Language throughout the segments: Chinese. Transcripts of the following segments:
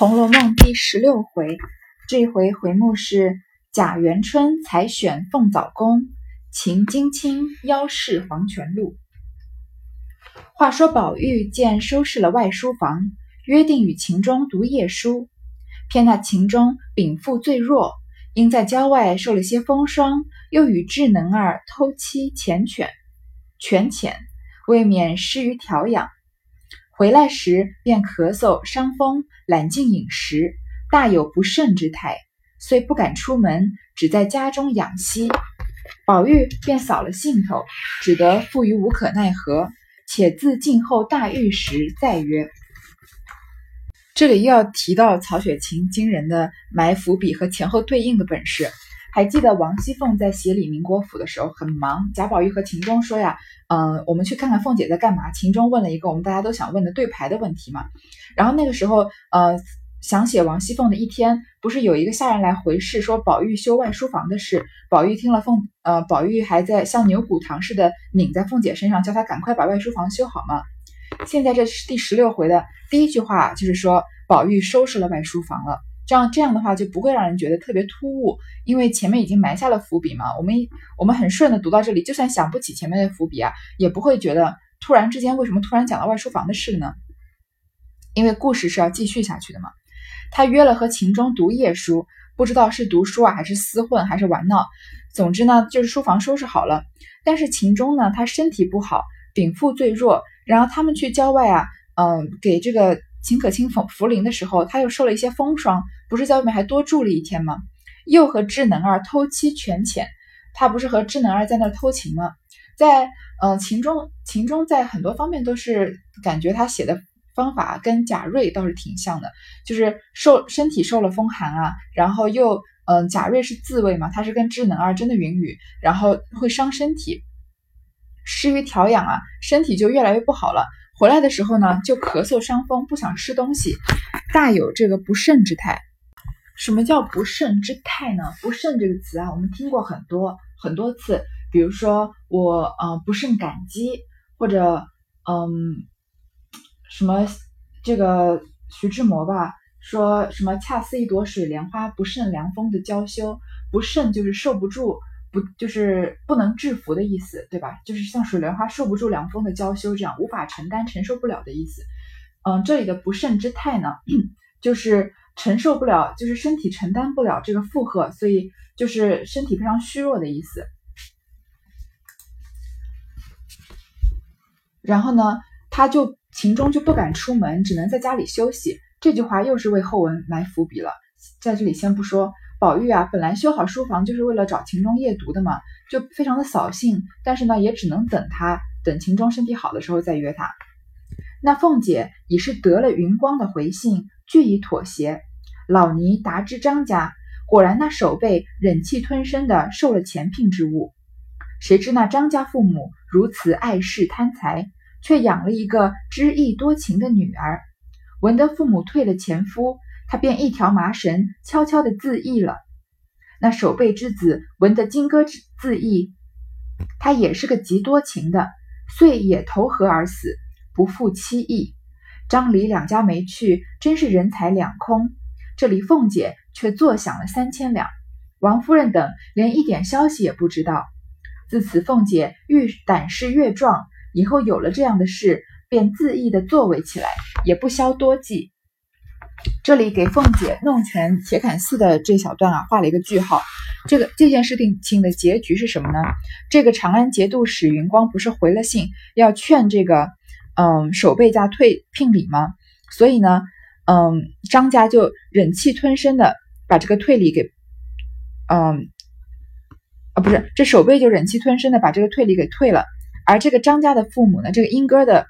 红楼梦》第十六回，这回回目是贾元春采选凤藻宫，秦金卿邀试黄泉路。话说宝玉见收拾了外书房，约定与秦钟读夜书，偏那秦钟禀赋最弱，因在郊外受了些风霜，又与智能儿偷妻缱绻，权浅，未免失于调养。回来时便咳嗽伤风，懒进饮食，大有不慎之态，遂不敢出门，只在家中养息。宝玉便扫了兴头，只得负于无可奈何，且自静候大愈时再约。这里又要提到曹雪芹惊人的埋伏笔和前后对应的本事。还记得王熙凤在协理宁国府的时候很忙，贾宝玉和秦钟说呀，嗯，我们去看看凤姐在干嘛。秦钟问了一个我们大家都想问的对牌的问题嘛。然后那个时候，呃，想写王熙凤的一天，不是有一个下人来回事，说宝玉修外书房的事。宝玉听了凤，呃，宝玉还在像牛骨糖似的拧在凤姐身上，叫她赶快把外书房修好嘛。现在这是第十六回的第一句话，就是说宝玉收拾了外书房了。这样这样的话就不会让人觉得特别突兀，因为前面已经埋下了伏笔嘛。我们我们很顺的读到这里，就算想不起前面的伏笔啊，也不会觉得突然之间为什么突然讲到外书房的事呢？因为故事是要继续下去的嘛。他约了和秦钟读夜书，不知道是读书啊，还是厮混，还是玩闹。总之呢，就是书房收拾好了。但是秦钟呢，他身体不好，禀赋最弱。然后他们去郊外啊，嗯，给这个。秦可卿逢茯苓的时候，他又受了一些风霜，不是在外面还多住了一天吗？又和智能儿偷妻权浅，他不是和智能儿在那偷情吗？在嗯秦中，秦中在很多方面都是感觉他写的方法跟贾瑞倒是挺像的，就是受身体受了风寒啊，然后又嗯贾瑞是自卫嘛，他是跟智能儿真的云雨，然后会伤身体，失于调养啊，身体就越来越不好了。回来的时候呢，就咳嗽伤风，不想吃东西，大有这个不慎之态。什么叫不慎之态呢？不慎这个词啊，我们听过很多很多次。比如说我呃不胜感激，或者嗯什么这个徐志摩吧说什么恰似一朵水莲花，不胜凉风的娇羞。不慎就是受不住。不就是不能制服的意思，对吧？就是像水莲花受不住凉风的娇羞这样，无法承担、承受不了的意思。嗯，这里的不慎之态呢，就是承受不了，就是身体承担不了这个负荷，所以就是身体非常虚弱的意思。然后呢，他就秦钟就不敢出门，只能在家里休息。这句话又是为后文埋伏笔了，在这里先不说。宝玉啊，本来修好书房就是为了找秦钟夜读的嘛，就非常的扫兴。但是呢，也只能等他，等秦钟身体好的时候再约他。那凤姐已是得了云光的回信，俱已妥协。老尼达知张家，果然那守备忍气吞声的受了前聘之物。谁知那张家父母如此爱世贪财，却养了一个知意多情的女儿。闻得父母退了前夫。他便一条麻绳悄悄地自缢了。那守备之子闻得金戈自缢，他也是个极多情的，遂也投河而死，不负妻意。张李两家没去，真是人财两空。这里凤姐却坐享了三千两，王夫人等连一点消息也不知道。自此凤姐愈胆识越壮，以后有了这样的事，便恣意的作为起来，也不消多计。这里给凤姐弄权铁槛寺的这小段啊画了一个句号。这个这件事情的结局是什么呢？这个长安节度使云光不是回了信，要劝这个嗯守备家退聘礼吗？所以呢，嗯张家就忍气吞声的把这个退礼给嗯啊不是这守备就忍气吞声的把这个退礼给退了。而这个张家的父母呢，这个英哥的。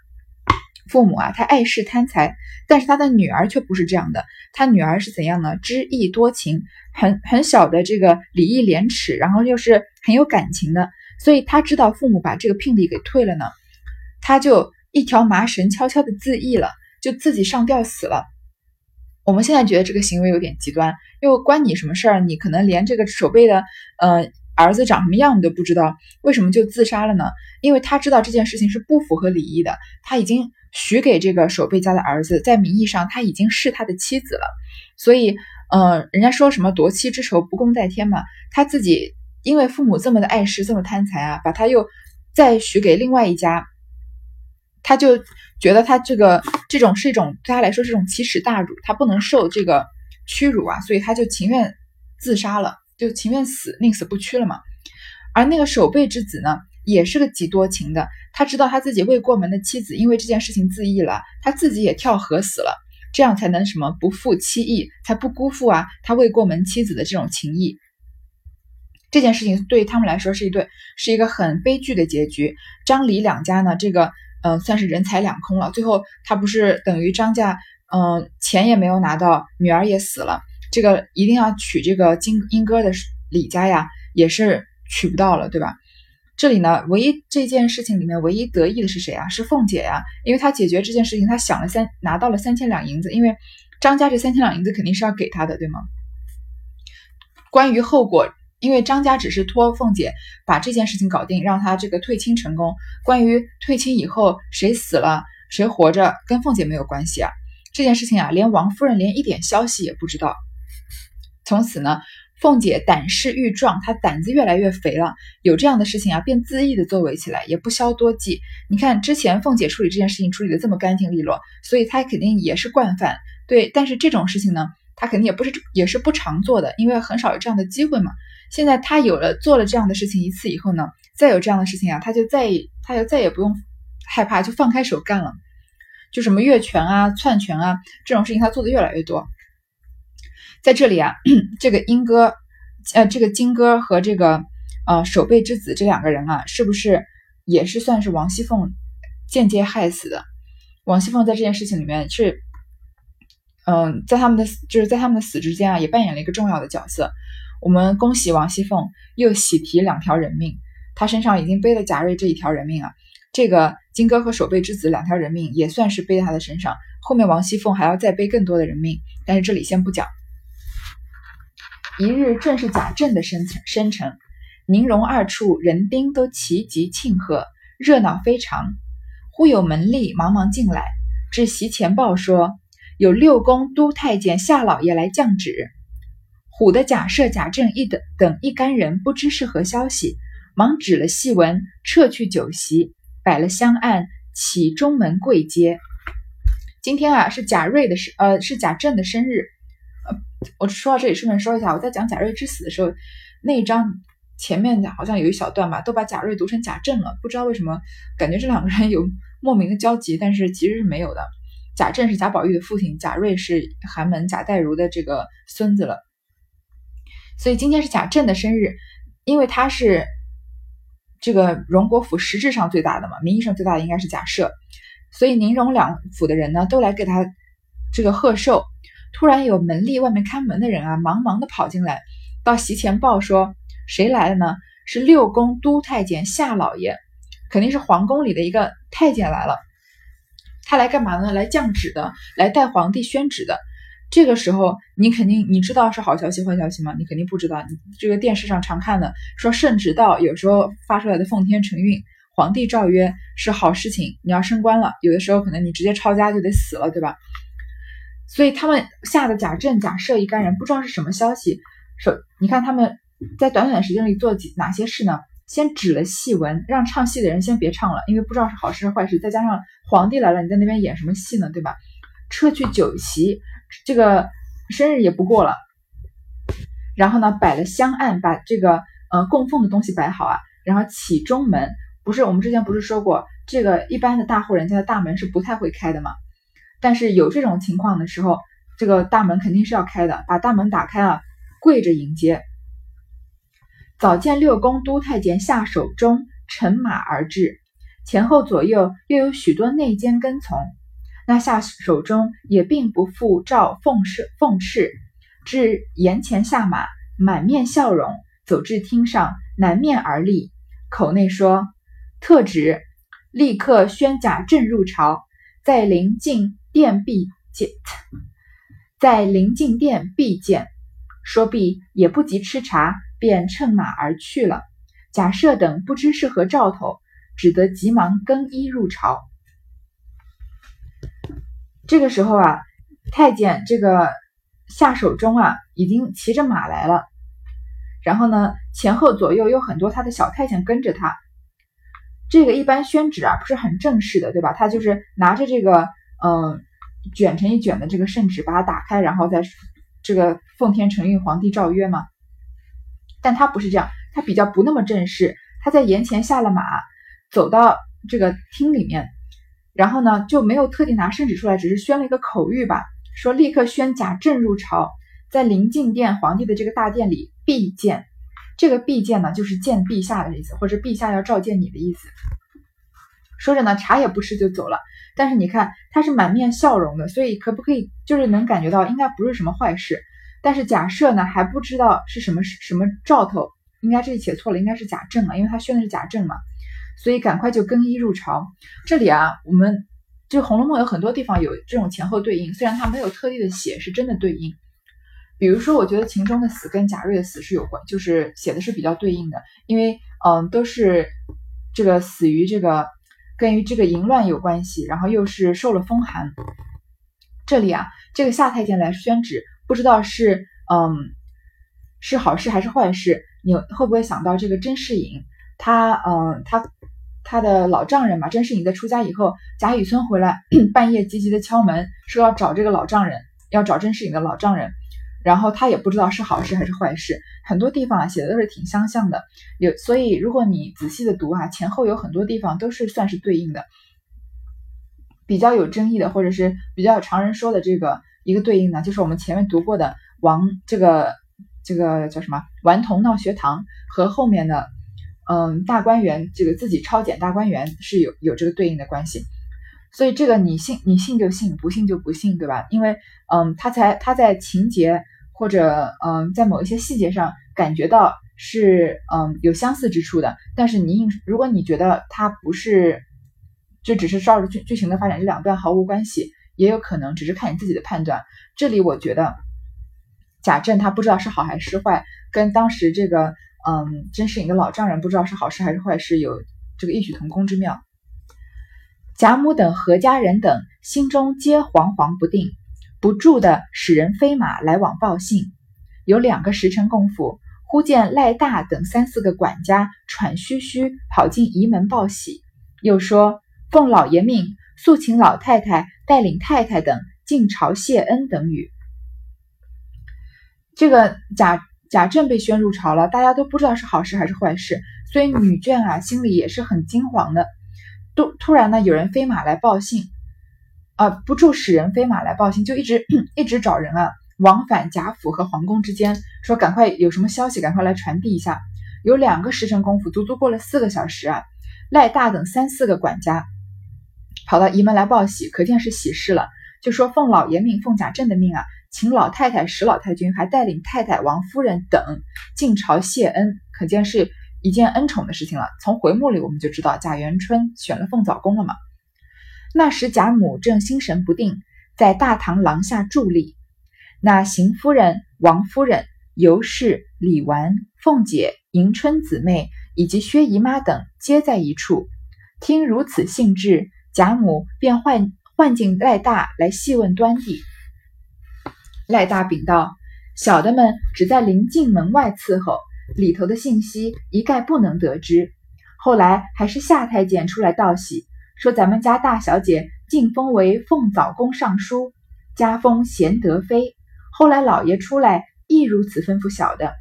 父母啊，他爱世贪财，但是他的女儿却不是这样的。他女儿是怎样呢？知意多情，很很小的这个礼义廉耻，然后又是很有感情的。所以他知道父母把这个聘礼给退了呢，他就一条麻绳悄悄的自缢了，就自己上吊死了。我们现在觉得这个行为有点极端，又关你什么事儿？你可能连这个守备的，呃。儿子长什么样你都不知道，为什么就自杀了呢？因为他知道这件事情是不符合礼仪的，他已经许给这个守备家的儿子，在名义上他已经是他的妻子了，所以，呃，人家说什么夺妻之仇不共戴天嘛，他自己因为父母这么的碍事，这么贪财啊，把他又再许给另外一家，他就觉得他这个这种是一种对他来说是一种奇耻大辱，他不能受这个屈辱啊，所以他就情愿自杀了。就情愿死，宁死不屈了嘛。而那个守备之子呢，也是个极多情的。他知道他自己未过门的妻子因为这件事情自缢了，他自己也跳河死了，这样才能什么不负妻意，才不辜负啊他未过门妻子的这种情谊。这件事情对他们来说是一对是一个很悲剧的结局。张李两家呢，这个嗯算是人财两空了。最后他不是等于张家嗯钱也没有拿到，女儿也死了。这个一定要娶这个金英哥的李家呀，也是娶不到了，对吧？这里呢，唯一这件事情里面唯一得意的是谁啊？是凤姐呀，因为她解决这件事情，她想了三拿到了三千两银子，因为张家这三千两银子肯定是要给她的，对吗？关于后果，因为张家只是托凤姐把这件事情搞定，让她这个退亲成功。关于退亲以后谁死了谁活着，跟凤姐没有关系啊。这件事情啊，连王夫人连一点消息也不知道。从此呢，凤姐胆识愈壮，她胆子越来越肥了。有这样的事情啊，便恣意的作为起来，也不消多计。你看之前凤姐处理这件事情处理的这么干净利落，所以她肯定也是惯犯。对，但是这种事情呢，她肯定也不是也是不常做的，因为很少有这样的机会嘛。现在他有了做了这样的事情一次以后呢，再有这样的事情啊，他就再他就再也不用害怕，就放开手干了。就什么越权啊、篡权啊这种事情，他做的越来越多。在这里啊，这个英哥，呃，这个金哥和这个呃守备之子这两个人啊，是不是也是算是王熙凤间接害死的？王熙凤在这件事情里面是，嗯，在他们的就是在他们的死之间啊，也扮演了一个重要的角色。我们恭喜王熙凤又喜提两条人命，她身上已经背了贾瑞这一条人命啊。这个金哥和守备之子两条人命也算是背在他的身上，后面王熙凤还要再背更多的人命，但是这里先不讲。一日正是贾政的生辰生辰，宁荣二处人丁都齐集庆贺，热闹非常。忽有门吏忙忙进来，至席前报说，有六宫都太监夏老爷来降旨。唬的贾赦、贾政一等等一干人不知是何消息，忙指了戏文，撤去酒席，摆了香案，起中门跪接。今天啊，是贾瑞的生，呃，是贾政的生日。呃我说到这里，顺便说一下，我在讲贾瑞之死的时候，那一章前面好像有一小段吧，都把贾瑞读成贾政了，不知道为什么，感觉这两个人有莫名的交集，但是其实是没有的。贾政是贾宝玉的父亲，贾瑞是寒门贾代儒的这个孙子了。所以今天是贾政的生日，因为他是这个荣国府实质上最大的嘛，名义上最大的应该是贾赦，所以宁荣两府的人呢，都来给他这个贺寿。突然有门吏外面看门的人啊，忙忙的跑进来，到席前报说谁来了呢？是六宫都太监夏老爷，肯定是皇宫里的一个太监来了。他来干嘛呢？来降旨的，来带皇帝宣旨的。这个时候你肯定你知道是好消息坏消息吗？你肯定不知道。你这个电视上常看的说圣旨到，有时候发出来的奉天承运，皇帝诏曰是好事情，你要升官了。有的时候可能你直接抄家就得死了，对吧？所以他们吓得贾政、贾赦一干人不知道是什么消息。首，你看他们在短短时间里做几哪些事呢？先指了戏文，让唱戏的人先别唱了，因为不知道是好事是坏事。再加上皇帝来了，你在那边演什么戏呢？对吧？撤去酒席，这个生日也不过了。然后呢，摆了香案，把这个呃供奉的东西摆好啊。然后起中门，不是我们之前不是说过，这个一般的大户人家的大门是不太会开的嘛？但是有这种情况的时候，这个大门肯定是要开的，把大门打开啊，跪着迎接。早见六宫都太监下手中乘马而至，前后左右又有许多内监跟从。那下手中也并不负诏奉侍奉斥，至檐前下马，满面笑容，走至厅上，南面而立，口内说：“特旨，立刻宣贾政入朝，在临近。”殿必见，在临近殿必见。说毕，也不及吃茶，便乘马而去了。贾赦等不知是何兆头，只得急忙更衣入朝。这个时候啊，太监这个下手中啊，已经骑着马来了。然后呢，前后左右有很多他的小太监跟着他。这个一般宣旨啊，不是很正式的，对吧？他就是拿着这个嗯卷成一卷的这个圣旨，把它打开，然后再这个奉天承运，皇帝诏曰嘛。但他不是这样，他比较不那么正式。他在檐前下了马，走到这个厅里面。然后呢，就没有特地拿圣旨出来，只是宣了一个口谕吧，说立刻宣贾政入朝，在临近殿皇帝的这个大殿里必见。这个必见呢，就是见陛下的意思，或者陛下要召见你的意思。说着呢，茶也不吃就走了。但是你看他是满面笑容的，所以可不可以就是能感觉到应该不是什么坏事。但是假设呢还不知道是什么什么兆头，应该这里写错了，应该是贾政啊，因为他宣的是贾政嘛。所以赶快就更衣入朝。这里啊，我们就《红楼梦》有很多地方有这种前后对应，虽然它没有特地的写，是真的对应。比如说，我觉得秦钟的死跟贾瑞的死是有关，就是写的是比较对应的，因为嗯，都是这个死于这个跟于这个淫乱有关系，然后又是受了风寒。这里啊，这个夏太监来宣旨，不知道是嗯是好事还是坏事，你会不会想到这个甄士隐？他嗯他。他的老丈人嘛，甄士隐在出家以后，贾雨村回来，半夜急急的敲门，说要找这个老丈人，要找甄士隐的老丈人。然后他也不知道是好事还是坏事，很多地方啊写的都是挺相像的。有所以如果你仔细的读啊，前后有很多地方都是算是对应的。比较有争议的，或者是比较常人说的这个一个对应呢，就是我们前面读过的王这个这个叫什么顽童闹学堂和后面的。嗯，大观园这个自己抄检大观园是有有这个对应的关系，所以这个你信你信就信，不信就不信，对吧？因为嗯，他才他在情节或者嗯在某一些细节上感觉到是嗯有相似之处的，但是你硬如果你觉得他不是，就只是照着剧剧情的发展，这两段毫无关系，也有可能只是看你自己的判断。这里我觉得贾政他不知道是好还是坏，跟当时这个。嗯，甄士隐的老丈人不知道是好事还是坏事，有这个异曲同工之妙。贾母等何家人等心中皆惶惶不定，不住的使人飞马来往报信。有两个时辰功夫，忽见赖大等三四个管家喘吁吁跑进仪门报喜，又说奉老爷命，速请老太太带领太太等进朝谢恩等语。这个贾。贾政被宣入朝了，大家都不知道是好事还是坏事，所以女 眷啊心里也是很惊惶的。突突然呢，有人飞马来报信，啊，不住使人飞马来报信，就一直一直找人啊，往返贾府和皇宫之间，说赶快有什么消息，赶快来传递一下。有两个时辰功夫，足足过了四个小时啊，赖大等三四个管家跑到仪门来报喜，可见是喜事了，就说奉老爷命，奉贾政的命啊。请老太太史老太君还带领太太王夫人等进朝谢恩，可见是一件恩宠的事情了。从回目里我们就知道贾元春选了凤藻宫了嘛。那时贾母正心神不定，在大堂廊下伫立。那邢夫人、王夫人、尤氏、李纨、凤姐、迎春姊妹以及薛姨妈等皆在一处，听如此兴致，贾母便唤唤进赖大来细问端地。赖大禀道：“小的们只在临近门外伺候，里头的信息一概不能得知。后来还是夏太监出来道喜，说咱们家大小姐晋封为凤藻宫尚书，加封贤德妃。后来老爷出来亦如此吩咐小的。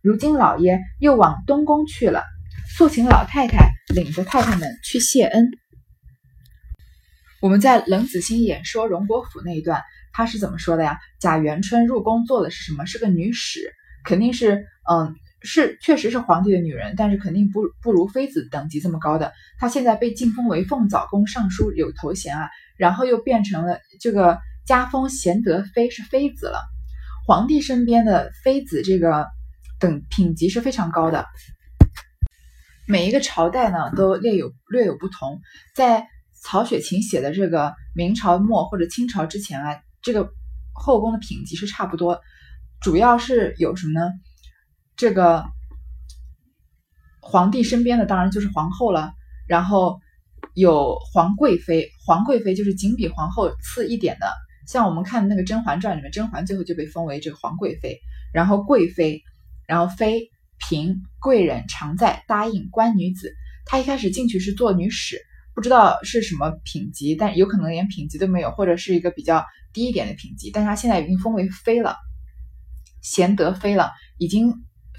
如今老爷又往东宫去了，速请老太太领着太太们去谢恩。”我们在冷子兴演说荣国府那一段。他是怎么说的呀？贾元春入宫做的是什么？是个女使，肯定是，嗯，是确实是皇帝的女人，但是肯定不不如妃子等级这么高的。她现在被晋封为凤藻宫尚书，有头衔啊，然后又变成了这个加封贤德妃，是妃子了。皇帝身边的妃子，这个等品级是非常高的。每一个朝代呢，都略有略有不同。在曹雪芹写的这个明朝末或者清朝之前啊。这个后宫的品级是差不多，主要是有什么呢？这个皇帝身边的当然就是皇后了，然后有皇贵妃，皇贵妃就是仅比皇后次一点的，像我们看的那个《甄嬛传》里面，甄嬛最后就被封为这个皇贵妃，然后贵妃，然后妃、嫔、贵人、常在、答应、官女子。她一开始进去是做女史，不知道是什么品级，但有可能连品级都没有，或者是一个比较低一点的品级，但是她现在已经封为妃了，贤德妃了，已经。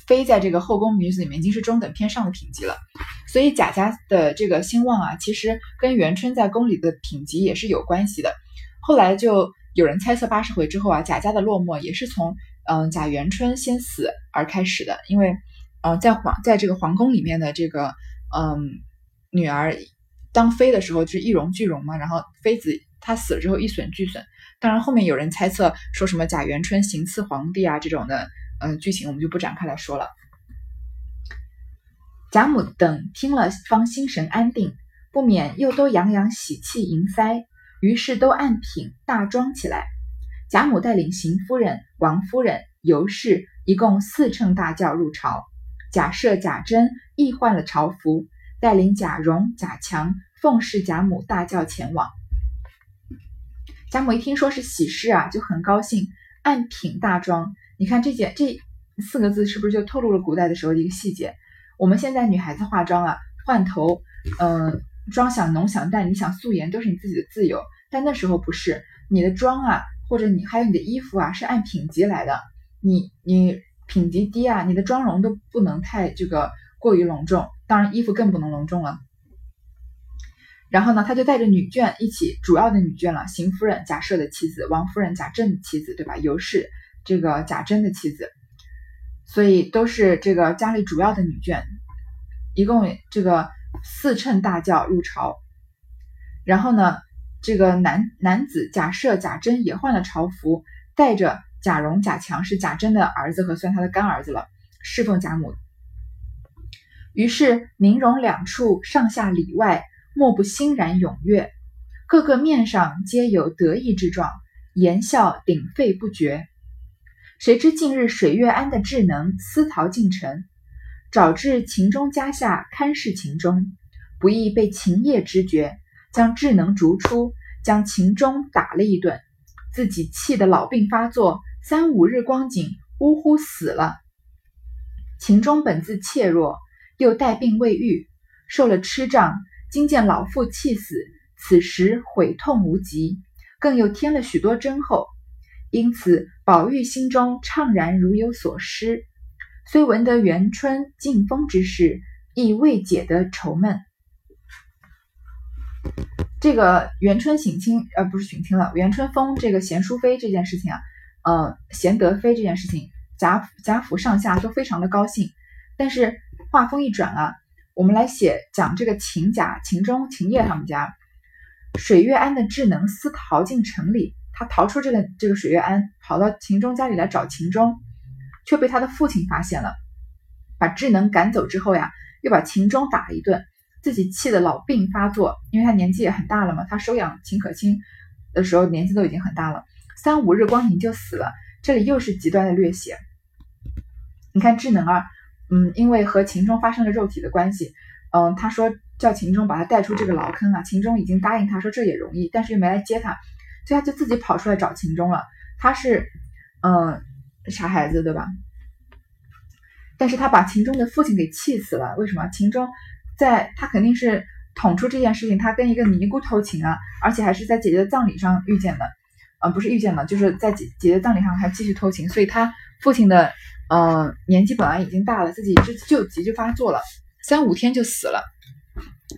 妃在这个后宫女子里面已经是中等偏上的品级了，所以贾家的这个兴旺啊，其实跟元春在宫里的品级也是有关系的。后来就有人猜测八十回之后啊，贾家的落寞也是从嗯贾元春先死而开始的，因为嗯在皇在这个皇宫里面的这个嗯女儿当妃的时候就是一荣俱荣嘛，然后妃子她死了之后一损俱损。当然后面有人猜测说什么贾元春行刺皇帝啊这种的。嗯，剧情我们就不展开来说了。贾母等听了，方心神安定，不免又都洋洋喜气盈腮，于是都按品大装起来。贾母带领邢夫人、王夫人、尤氏一共四乘大轿入朝。贾赦、贾珍亦换了朝服，带领贾蓉、贾强奉侍贾母大轿前往。贾母一听说是喜事啊，就很高兴，按品大装。你看这件这四个字是不是就透露了古代的时候的一个细节？我们现在女孩子化妆啊，换头，嗯，妆想浓想淡，你想素颜都是你自己的自由。但那时候不是，你的妆啊，或者你还有你的衣服啊，是按品级来的。你你品级低啊，你的妆容都不能太这个过于隆重，当然衣服更不能隆重了。然后呢，他就带着女眷一起，主要的女眷了，邢夫人贾赦的妻子，王夫人贾政的妻子，对吧？尤氏。这个贾珍的妻子，所以都是这个家里主要的女眷，一共这个四乘大轿入朝。然后呢，这个男男子贾赦、贾珍也换了朝服，带着贾蓉、贾强是贾珍的儿子和算他的干儿子了，侍奉贾母。于是宁荣两处上下里外，莫不欣然踊跃，个个面上皆有得意之状，言笑鼎沸不绝。谁知近日水月庵的智能私逃进城，找至秦钟家下看视秦钟，不意被秦业知觉，将智能逐出，将秦钟打了一顿，自己气得老病发作，三五日光景，呜呼死了。秦钟本自怯弱，又带病未愈，受了痴障，今见老父气死，此时悔痛无极，更又添了许多真后。因此，宝玉心中怅然如有所失，虽闻得元春进封之事，亦未解得愁闷。这个元春省亲，呃，不是省亲了，元春封这个贤淑妃这件事情啊，呃，贤德妃这件事情，贾贾府上下都非常的高兴。但是话锋一转啊，我们来写讲这个秦贾、秦钟、秦业他们家，水月庵的智能私逃进城里。他逃出这个这个水月庵，跑到秦钟家里来找秦钟，却被他的父亲发现了，把智能赶走之后呀，又把秦钟打了一顿，自己气得老病发作，因为他年纪也很大了嘛。他收养秦可卿的时候年纪都已经很大了，三五日光景就死了。这里又是极端的略写。你看智能啊，嗯，因为和秦钟发生了肉体的关系，嗯，他说叫秦钟把他带出这个牢坑啊，秦钟已经答应他说这也容易，但是又没来接他。所以他就自己跑出来找秦钟了。他是，嗯，傻孩子对吧？但是他把秦钟的父亲给气死了。为什么？秦钟在他肯定是捅出这件事情，他跟一个尼姑偷情啊，而且还是在姐姐的葬礼上遇见的。嗯，不是遇见的，就是在姐姐姐葬礼上还继续偷情。所以他父亲的，嗯，年纪本来已经大了，自己就就急就发作了，三五天就死了。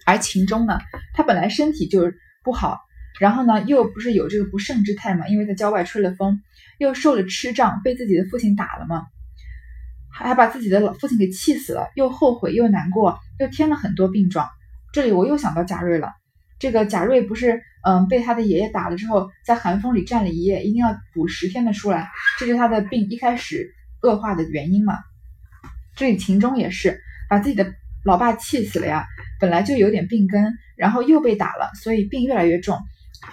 而秦钟呢，他本来身体就不好。然后呢，又不是有这个不胜之态嘛？因为在郊外吹了风，又受了痴障，被自己的父亲打了嘛，还把自己的老父亲给气死了，又后悔又难过，又添了很多病状。这里我又想到贾瑞了，这个贾瑞不是嗯被他的爷爷打了之后，在寒风里站了一夜，一定要补十天的书来，这是他的病一开始恶化的原因嘛。这里秦钟也是把自己的老爸气死了呀，本来就有点病根，然后又被打了，所以病越来越重。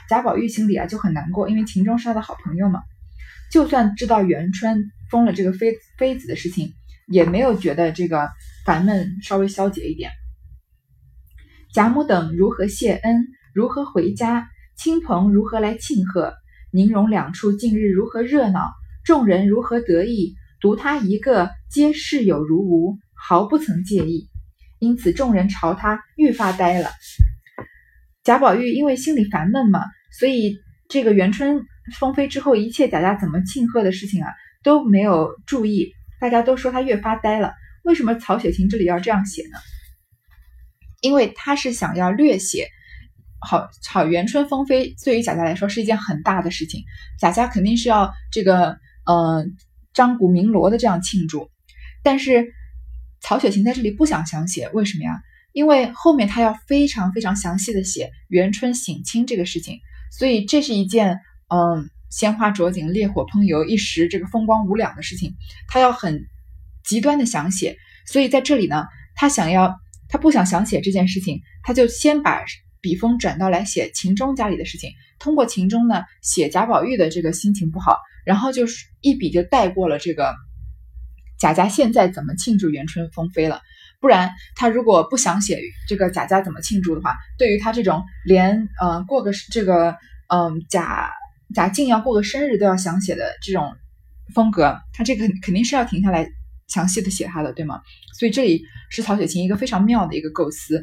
贾宝玉心里啊就很难过，因为秦钟是他的好朋友嘛。就算知道元春封了这个妃妃子的事情，也没有觉得这个烦闷稍微消解一点。贾母等如何谢恩？如何回家？亲朋如何来庆贺？宁荣两处近日如何热闹？众人如何得意？独他一个，皆视有如无，毫不曾介意。因此众人朝他愈发呆了。贾宝玉因为心里烦闷嘛，所以这个元春封妃之后，一切贾家怎么庆贺的事情啊，都没有注意。大家都说他越发呆了。为什么曹雪芹这里要这样写呢？因为他是想要略写，好好元春封妃对于贾家来说是一件很大的事情，贾家肯定是要这个呃张鼓鸣锣的这样庆祝。但是曹雪芹在这里不想详写，为什么呀？因为后面他要非常非常详细的写元春省亲这个事情，所以这是一件嗯鲜花着锦、烈火烹油、一时这个风光无两的事情，他要很极端的详写。所以在这里呢，他想要。他不想详写这件事情，他就先把笔锋转到来写秦钟家里的事情，通过秦钟呢写贾宝玉的这个心情不好，然后就是一笔就带过了这个贾家现在怎么庆祝元春封妃了。不然他如果不想写这个贾家怎么庆祝的话，对于他这种连呃过个这个嗯贾贾静要过个生日都要想写的这种风格，他这个肯定是要停下来。详细的写他的，对吗？所以这里是曹雪芹一个非常妙的一个构思。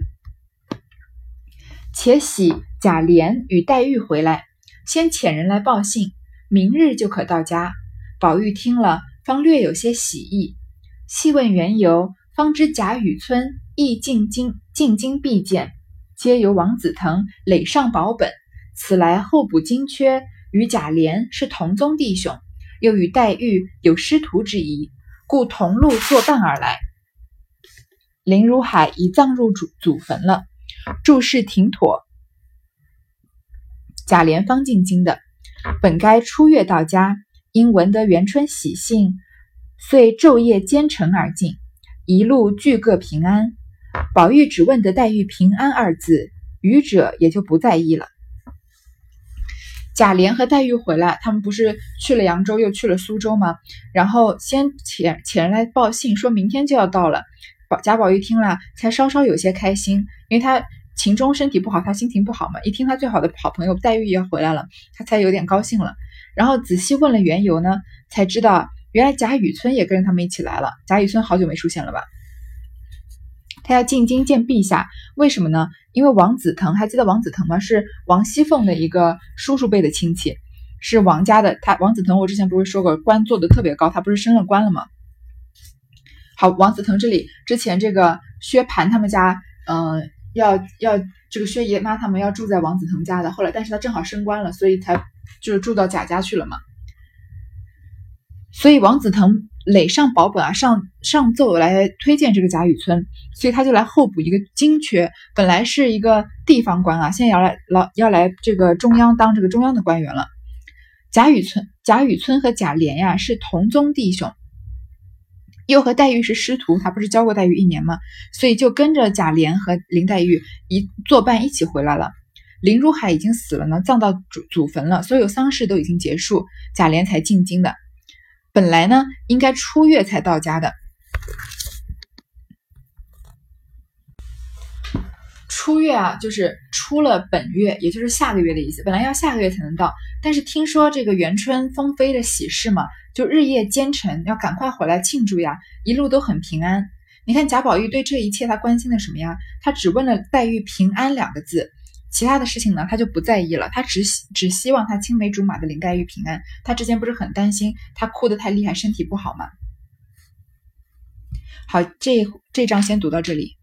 且喜贾琏与黛玉回来，先遣人来报信，明日就可到家。宝玉听了，方略有些喜意，细问缘由，方知贾雨村亦进京进京必见，皆由王子腾累上保本，此来候补金缺，与贾琏是同宗弟兄，又与黛玉有师徒之谊。故同路作伴而来。林如海已葬入祖祖坟了，诸事停妥。贾琏方进京的，本该初月到家，因闻得元春喜信，遂昼夜兼程而进，一路俱各平安。宝玉只问得黛玉平安二字，余者也就不在意了。贾琏和黛玉回来，他们不是去了扬州，又去了苏州吗？然后先遣遣人来报信，说明天就要到了。宝贾宝玉听了，才稍稍有些开心，因为他秦钟身体不好，他心情不好嘛。一听他最好的好朋友黛玉要回来了，他才有点高兴了。然后仔细问了缘由呢，才知道原来贾雨村也跟着他们一起来了。贾雨村好久没出现了吧？他要进京见陛下，为什么呢？因为王子腾还记得王子腾吗？是王熙凤的一个叔叔辈的亲戚，是王家的。他王子腾，我之前不是说过，官做的特别高，他不是升了官了吗？好，王子腾这里之前这个薛蟠他们家，嗯，要要这个薛姨妈他们要住在王子腾家的，后来但是他正好升官了，所以才就是住到贾家去了嘛。所以王子腾。累上保本啊，上上奏来推荐这个贾雨村，所以他就来候补一个京缺。本来是一个地方官啊，现在要来老要来这个中央当这个中央的官员了。贾雨村、贾雨村和贾琏呀是同宗弟兄，又和黛玉是师徒，他不是教过黛玉一年吗？所以就跟着贾琏和林黛玉一作伴一起回来了。林如海已经死了呢，葬到祖祖坟了，所有丧事都已经结束，贾琏才进京的。本来呢，应该初月才到家的。初月啊，就是出了本月，也就是下个月的意思。本来要下个月才能到，但是听说这个元春封妃的喜事嘛，就日夜兼程，要赶快回来庆祝呀，一路都很平安。你看贾宝玉对这一切他关心的什么呀？他只问了黛玉平安两个字。其他的事情呢，他就不在意了。他只只希望他青梅竹马的林黛玉平安。他之前不是很担心他哭得太厉害，身体不好吗？好，这这章先读到这里。